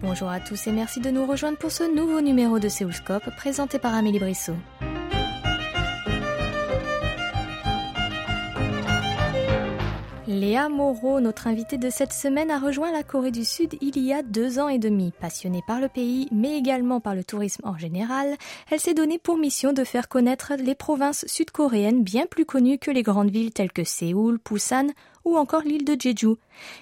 Bonjour à tous et merci de nous rejoindre pour ce nouveau numéro de Séoulscope présenté par Amélie Brissot. Léa Moreau, notre invitée de cette semaine, a rejoint la Corée du Sud il y a deux ans et demi. Passionnée par le pays, mais également par le tourisme en général, elle s'est donnée pour mission de faire connaître les provinces sud-coréennes bien plus connues que les grandes villes telles que Séoul, Busan ou encore l'île de Jeju.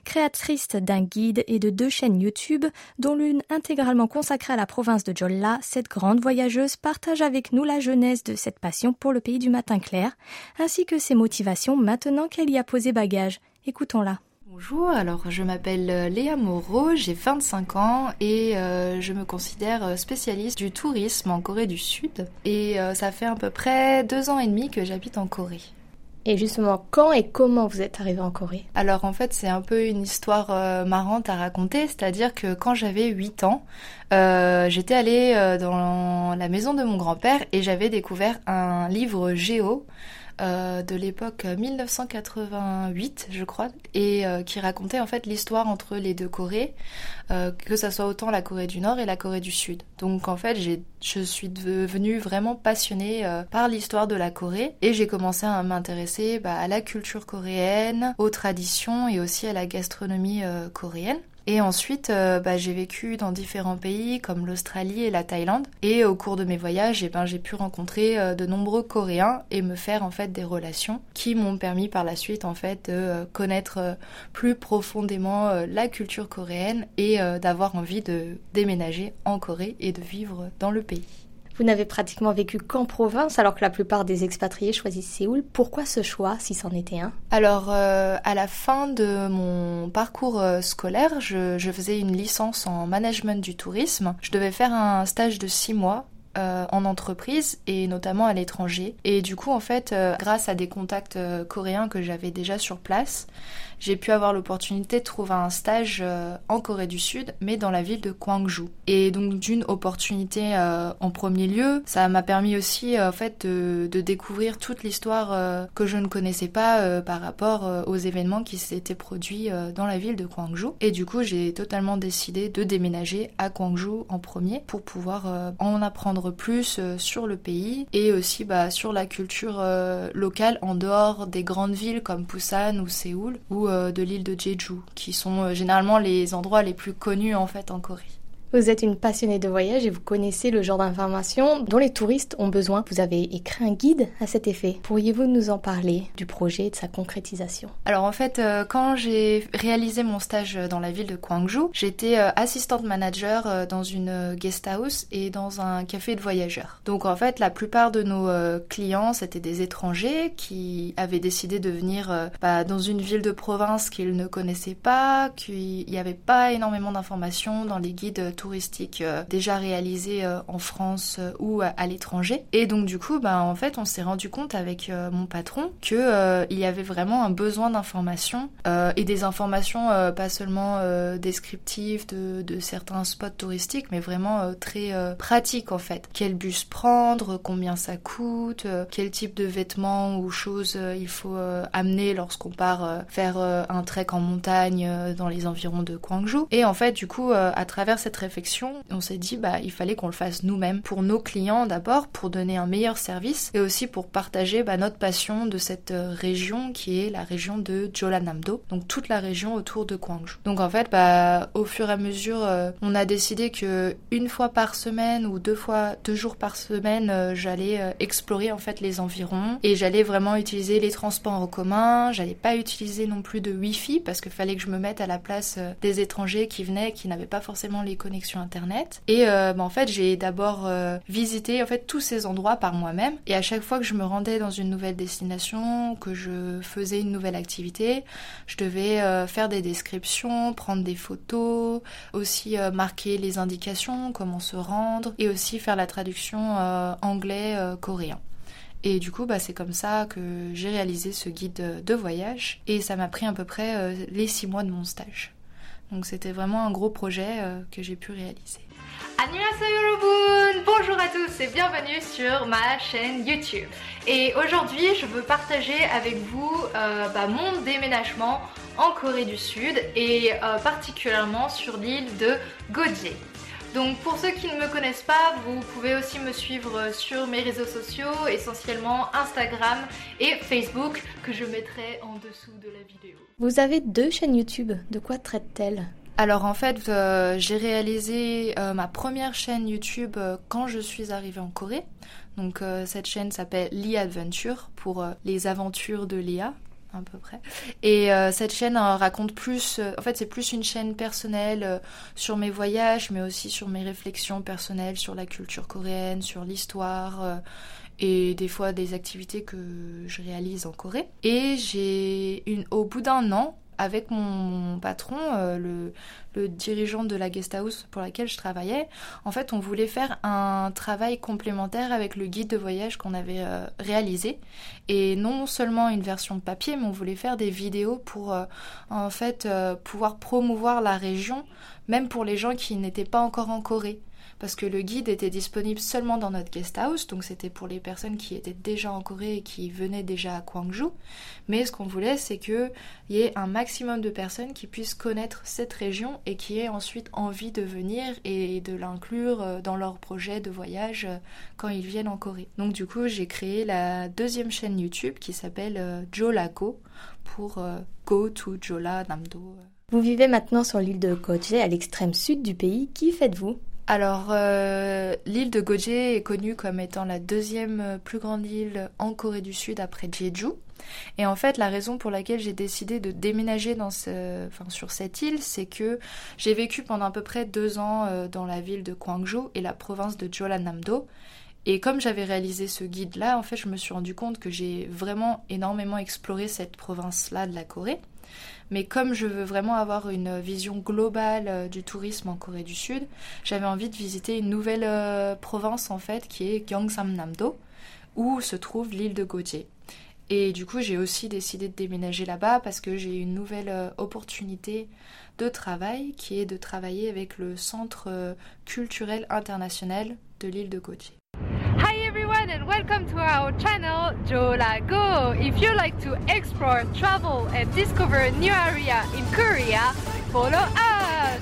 Créatrice d'un guide et de deux chaînes YouTube, dont l'une intégralement consacrée à la province de Jolla, cette grande voyageuse partage avec nous la jeunesse de cette passion pour le pays du matin clair, ainsi que ses motivations maintenant qu'elle y a posé bagage. Écoutons-la. Bonjour, alors je m'appelle euh, Léa Moreau, j'ai 25 ans et euh, je me considère euh, spécialiste du tourisme en Corée du Sud. Et ça fait à peu près deux ans et demi que j'habite en Corée. Et justement, quand et comment vous êtes arrivé en Corée? Alors en fait, c'est un peu une histoire marrante à raconter, c'est-à-dire que quand j'avais 8 ans, j'étais allée dans la maison de mon grand-père et j'avais découvert un livre géo euh, de l'époque 1988, je crois, et euh, qui racontait en fait l'histoire entre les deux Corées, euh, que ça soit autant la Corée du Nord et la Corée du Sud. Donc en fait, je suis devenue vraiment passionnée par l'histoire de la Corée et j'ai commencé à m'intéresser bah, à la culture coréenne, aux traditions et aussi à la gastronomie coréenne. Et ensuite, euh, bah, j'ai vécu dans différents pays comme l'Australie et la Thaïlande. Et au cours de mes voyages, eh ben, j'ai pu rencontrer euh, de nombreux Coréens et me faire en fait des relations qui m'ont permis par la suite en fait de euh, connaître plus profondément la culture coréenne et d'avoir envie de déménager en Corée et de vivre dans le pays. Vous n'avez pratiquement vécu qu'en province alors que la plupart des expatriés choisissent Séoul. Pourquoi ce choix si c'en était un? Alors euh, à la fin de mon parcours euh, scolaire, je, je, faisais une licence en management du tourisme. Je devais faire un stage de six mois euh, en entreprise et notamment à l'étranger. Et du coup, en fait, euh, grâce à des contacts euh, coréens que j'avais déjà sur place, j'ai pu avoir l'opportunité de trouver un stage en Corée du Sud, mais dans la ville de Gwangju. Et donc d'une opportunité en premier lieu, ça m'a permis aussi en fait de, découvrir toute l'histoire que je ne connaissais pas par rapport aux événements qui s'étaient produits dans la ville de Gwangju. Et du coup, j'ai totalement décidé de déménager à Gwangju en premier pour pouvoir en apprendre plus euh, sur le pays et aussi bah, sur la culture euh, locale en dehors des grandes villes comme Busan ou Séoul ou euh, de l'île de Jeju, qui sont généralement les endroits les plus connus en fait en Corée. Vous êtes une passionnée de voyage et vous connaissez le genre d'informations dont les touristes ont besoin. Vous avez écrit un guide à cet effet. Pourriez-vous nous en parler du projet et de sa concrétisation? Alors en fait, euh, quand j'ai réalisé mon stage dans la ville de Gwangju, j'étais euh, assistante manager euh, dans une guest house et dans un café de voyageurs. Donc en fait, la plupart de nos clients, c'était des étrangers qui avaient décidé de venir bah, dans une ville de province qu'ils ne connaissaient pas, qu'il n'y avait pas énormément d'informations dans les guides touristique euh, déjà réalisé euh, en France euh, ou à, l'étranger. Et donc du coup, bah, en fait, on s'est rendu compte avec mon patron que il y avait vraiment un besoin d'informations et des informations pas seulement descriptives de, de, certains spots touristiques, mais vraiment très pratiques en fait. Quel bus prendre, combien ça coûte, quel type de vêtements ou choses il faut amener lorsqu'on part faire un trek en montagne dans les environs de Gwangju. Et en fait, du coup, à travers cette réflexion, on s'est dit bah il fallait qu'on le fasse nous-mêmes pour nos clients d'abord, pour donner un meilleur service et aussi pour partager bah, notre passion de cette euh, région qui est la région de Jeollanam-do, donc toute la région autour de Gwangju. Donc en fait, bah au fur et à mesure, euh, on a décidé que une fois par semaine ou deux fois, deux jours par semaine, euh, j'allais explorer en fait les environs et j'allais vraiment utiliser les transports en commun. J'allais pas utiliser non plus de Wi-Fi parce qu'il fallait que je me mette à la place des étrangers qui venaient, qui n'avaient pas forcément les connexions internet. Et euh, bah, en fait, j'ai d'abord euh, visité en fait tous ces endroits par moi-même. Et à chaque fois que je me rendais dans une nouvelle destination, que je faisais une nouvelle activité, je devais euh, faire des descriptions, prendre des photos, aussi marquer les indications, comment se rendre, et aussi faire la traduction anglais-coréen. Et du coup, bah, c'est comme ça que j'ai réalisé ce guide de voyage. Et ça m'a pris à peu près les six mois de mon stage. Donc c'était vraiment un gros projet euh, que j'ai pu réaliser. Bonjour à tous et bienvenue sur ma chaîne YouTube. Et aujourd'hui, je veux partager avec vous euh, bah, mon déménagement en Corée du Sud et euh, particulièrement sur l'île de Goje. Donc pour ceux qui ne me connaissent pas, vous pouvez aussi me suivre sur mes réseaux sociaux, essentiellement Instagram et Facebook, que je mettrai en dessous de la vidéo. Vous avez deux chaînes YouTube, de quoi traite-t-elle? Alors en fait, euh, j'ai réalisé euh, ma première chaîne YouTube euh, quand je suis arrivée en Corée. Donc cette chaîne s'appelle Lee Adventure pour les aventures de Léa à peu près. Et cette chaîne raconte plus, en fait c'est plus une chaîne personnelle sur mes voyages, mais aussi sur mes réflexions personnelles sur la culture coréenne, sur l'histoire et des fois des activités que je réalise en Corée. Et j'ai une, au bout d'un an, avec mon, patron, euh, le, dirigeant de la guest house pour laquelle je travaillais, en fait, on voulait faire un travail complémentaire avec le guide de voyage qu'on avait euh, réalisé. Et non seulement une version papier, mais on voulait faire des vidéos pour, euh, en fait, pouvoir promouvoir la région, même pour les gens qui n'étaient pas encore en Corée parce que le guide était disponible seulement dans notre guest house, donc c'était pour les personnes qui étaient déjà en Corée et qui venaient déjà à Gwangju. Mais ce qu'on voulait, c'est qu'il y ait un maximum de personnes qui puissent connaître cette région et qui aient ensuite envie de venir et de l'inclure euh, dans leur projet de voyage euh, quand ils viennent en Corée. Donc du coup, j'ai créé la deuxième chaîne YouTube qui s'appelle euh, Jolako pour Go to Jola Namdo. Vous vivez maintenant sur l'île de Koche, à l'extrême sud du pays. Qui faites-vous? Alors, euh, l'île de Goje est connue comme étant la deuxième euh, plus grande île en Corée du Sud après Jeju. Et en fait, la raison pour laquelle j'ai décidé de déménager sur cette île, c'est que j'ai vécu pendant à peu près deux ans euh, dans la ville de Gwangju et la province de Jeollanam-do. Et comme j'avais réalisé ce guide-là, en fait, je me suis rendu compte que j'ai vraiment énormément exploré cette province-là de la Corée. Mais comme je veux vraiment avoir une vision globale euh, du tourisme en Corée du Sud, j'avais envie de visiter une nouvelle euh, province en fait qui est Gyeongsamnam-do, où se trouve l'île de Goje. Et du coup, j'ai aussi décidé de déménager là-bas parce que j'ai une nouvelle euh, opportunité de travail qui est de travailler avec le Centre culturel international de l'île de Goje. And welcome to our channel Jolago. If you like to explore, travel and discover new area in Korea, follow us!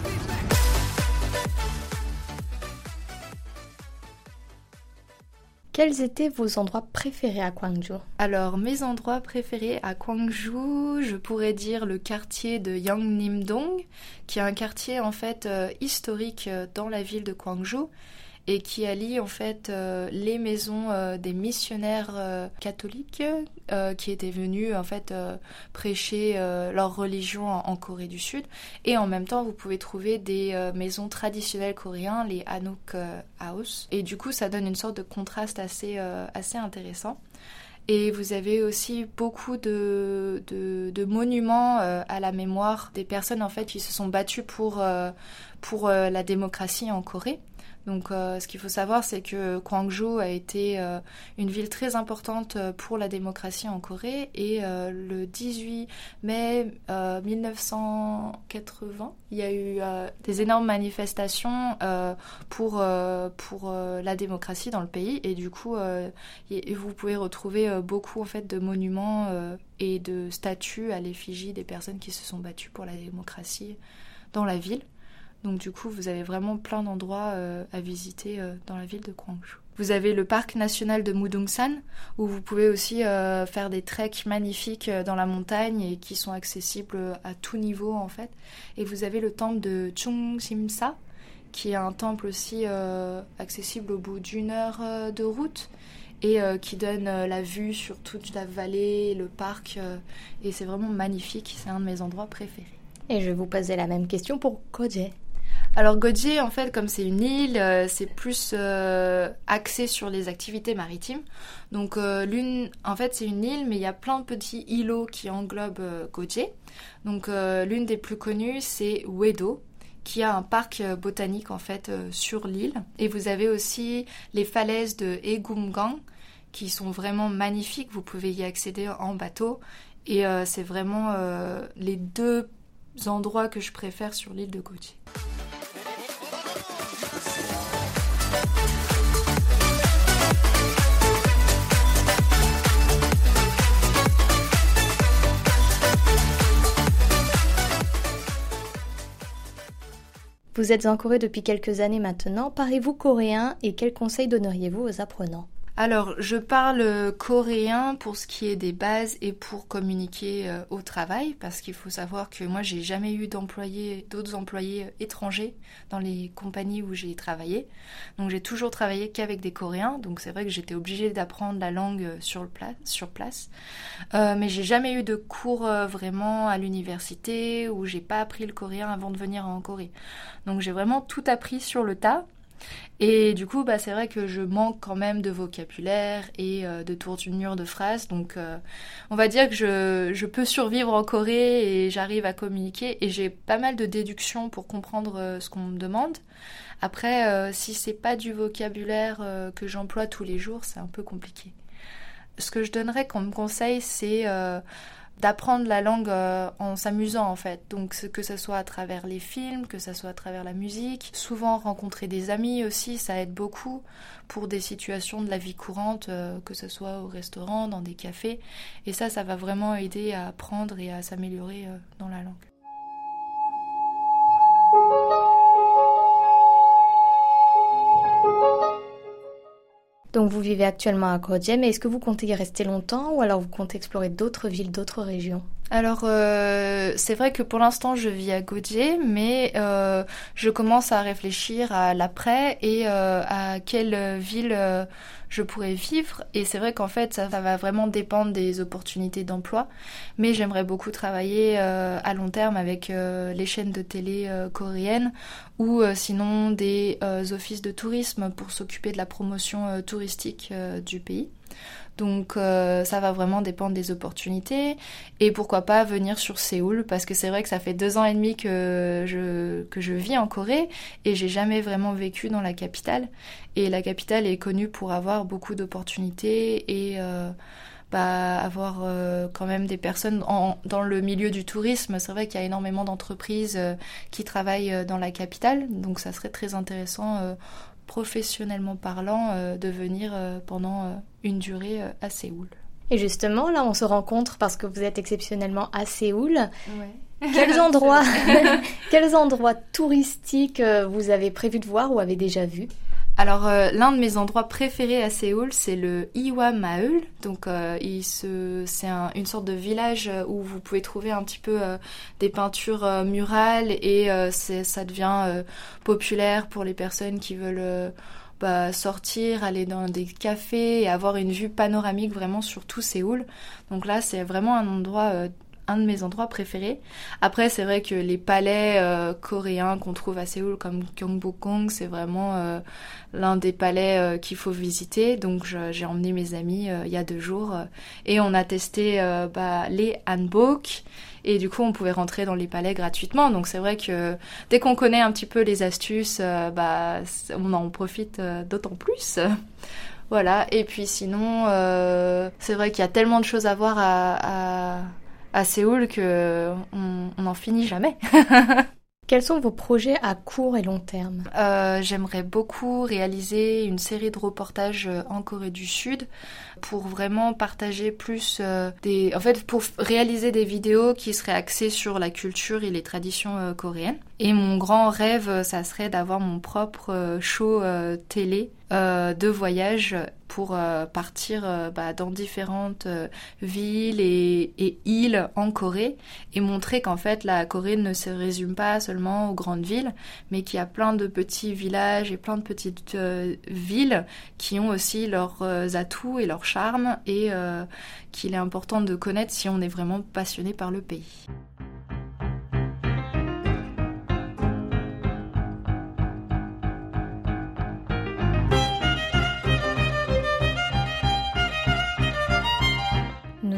Quels étaient vos endroits préférés à Gwangju? Alors, mes endroits préférés à Gwangju, je pourrais dire le quartier de Yangnimdong, qui est un quartier en fait euh, historique euh, dans la ville de Gwangju et qui allie en fait euh, les maisons euh, des missionnaires euh, catholiques qui étaient venus en fait prêcher leur religion en, Corée du Sud et en même temps vous pouvez trouver des maisons traditionnelles coréennes les Hanok House et du coup ça donne une sorte de contraste assez assez intéressant. Et vous avez aussi beaucoup de, de, monuments à la mémoire des personnes en fait qui se sont battues pour, pour la démocratie en Corée. Donc, euh, ce qu'il faut savoir, c'est que Gwangju a été euh, une ville très importante euh, pour la démocratie en Corée. Et le 18 mai 1980, il y a eu des énormes manifestations pour, la démocratie dans le pays. Et du coup, vous pouvez retrouver beaucoup de monuments et de statues à l'effigie des personnes qui se sont battues pour la démocratie dans la ville. Donc du coup, vous avez vraiment plein d'endroits euh, à visiter euh, dans la ville de Gwangju. Vous avez le parc national de Mudongsan, où vous pouvez aussi euh, faire des treks magnifiques dans la montagne et qui sont accessibles à tout niveau en fait. Et vous avez le temple de Chungsimsa, qui est un temple aussi accessible au bout d'une heure de route et qui donne la vue sur toute la vallée, le parc. et c'est vraiment magnifique, c'est un de mes endroits préférés. Et je vais vous poser la même question pour Koje. Alors Godje, en fait, comme c'est une île, euh, c'est plus euh, axé sur les activités maritimes. Donc euh, l'une, en fait, c'est une île, mais il y a plein de petits îlots qui englobent Godje. Donc l'une des plus connues, c'est Wedo, qui a un parc botanique en fait sur l'île. Et vous avez aussi les falaises de Egumgang, qui sont vraiment magnifiques. Vous pouvez y accéder en bateau. Et c'est vraiment les deux endroits que je préfère sur l'île de Godje. Vous êtes en Corée depuis quelques années maintenant. Parlez-vous coréen et quels conseils donneriez-vous aux apprenants? Alors, je parle coréen pour ce qui est des bases et pour communiquer euh, au travail, parce qu'il faut savoir que moi, j'ai jamais eu d'employés, d'autres employés euh, étrangers dans les compagnies où j'ai travaillé. Donc, j'ai toujours travaillé qu'avec des Coréens. Donc, c'est vrai que j'étais obligée d'apprendre la langue euh, sur, le sur place. Euh, mais j'ai jamais eu de cours vraiment à l'université où j'ai pas appris le coréen avant de venir en Corée. Donc, j'ai vraiment tout appris sur le tas. Et du coup, bah, c'est vrai que je manque quand même de vocabulaire et euh, de tournure de phrases. Donc, euh, on va dire que je, peux survivre en Corée et j'arrive à communiquer. Et j'ai pas mal de déductions pour comprendre euh, ce qu'on me demande. Après, si c'est pas du vocabulaire que j'emploie tous les jours, c'est un peu compliqué. Ce que je donnerais comme conseil, c'est d'apprendre la langue euh, en s'amusant en fait. Donc que ce soit à travers les films, que ce soit à travers la musique, souvent rencontrer des amis aussi, ça aide beaucoup pour des situations de la vie courante, euh, que ce soit au restaurant, dans des cafés. Et ça, ça va vraiment aider à apprendre et à s'améliorer euh, dans la langue. Donc vous vivez actuellement à Kodje, mais est-ce que vous comptez y rester longtemps ou alors vous comptez explorer d'autres villes, d'autres régions? Alors euh, c'est vrai que pour l'instant je vis à Godier, mais euh, je commence à réfléchir à l'après et euh, à quelle ville je pourrais vivre. Et c'est vrai qu'en fait ça, va vraiment dépendre des opportunités d'emploi, mais j'aimerais beaucoup travailler à long terme avec les chaînes de télé coréennes ou sinon des offices de tourisme pour s'occuper de la promotion touristique du pays. Donc euh, ça va vraiment dépendre des opportunités. Et pourquoi pas venir sur Séoul parce que c'est vrai que ça fait deux ans et demi que je, que je vis en Corée et j'ai jamais vraiment vécu dans la capitale. Et la capitale est connue pour avoir beaucoup d'opportunités et euh, bah, avoir euh, quand même des personnes dans le milieu du tourisme. C'est vrai qu'il y a énormément d'entreprises qui travaillent dans la capitale, donc ça serait très intéressant professionnellement parlant, euh, de venir euh, pendant euh, une durée à Séoul. Et justement, là, on se rencontre parce que vous êtes exceptionnellement à Séoul. Quels endroits, quels endroits touristiques vous avez prévu de voir ou avez déjà vu? Alors euh, l'un de mes endroits préférés à Séoul, c'est le Iwa Maul. Donc euh, c'est une sorte de village euh, où vous pouvez trouver un petit peu des peintures murales et ça devient populaire pour les personnes qui veulent bah, sortir, aller dans des cafés et avoir une vue panoramique vraiment sur tout Séoul. Donc là, c'est vraiment un endroit un de mes endroits préférés. Après, c'est vrai que les palais euh, coréens qu'on trouve à Séoul, comme Gyeongbokgung, c'est vraiment euh, l'un des palais euh, qu'il faut visiter. Donc, j'ai emmené mes amis il y a deux jours et on a testé bah, les hanbok. Et du coup, on pouvait rentrer dans les palais gratuitement. Donc, c'est vrai que dès qu'on connaît un petit peu les astuces, bah, on en profite d'autant plus. Voilà, et puis sinon, c'est vrai qu'il y a tellement de choses à voir à, à Séoul que on n'en finit jamais. Quels sont vos projets à court et long terme? Euh, J'aimerais beaucoup réaliser une série de reportages euh, en Corée du Sud pour vraiment partager plus euh, des... En fait, pour réaliser des vidéos qui seraient axées sur la culture et les traditions coréennes. Et mon grand rêve, ça serait d'avoir mon propre show télé euh, de voyage pour euh, partir euh, bah, dans différentes villes et, et, îles en Corée et montrer qu'en fait la Corée ne se résume pas seulement aux grandes villes, mais qu'il y a plein de petits villages et plein de petites villes qui ont aussi leurs atouts et leurs charmes et qu'il est important de connaître si on est vraiment passionné par le pays.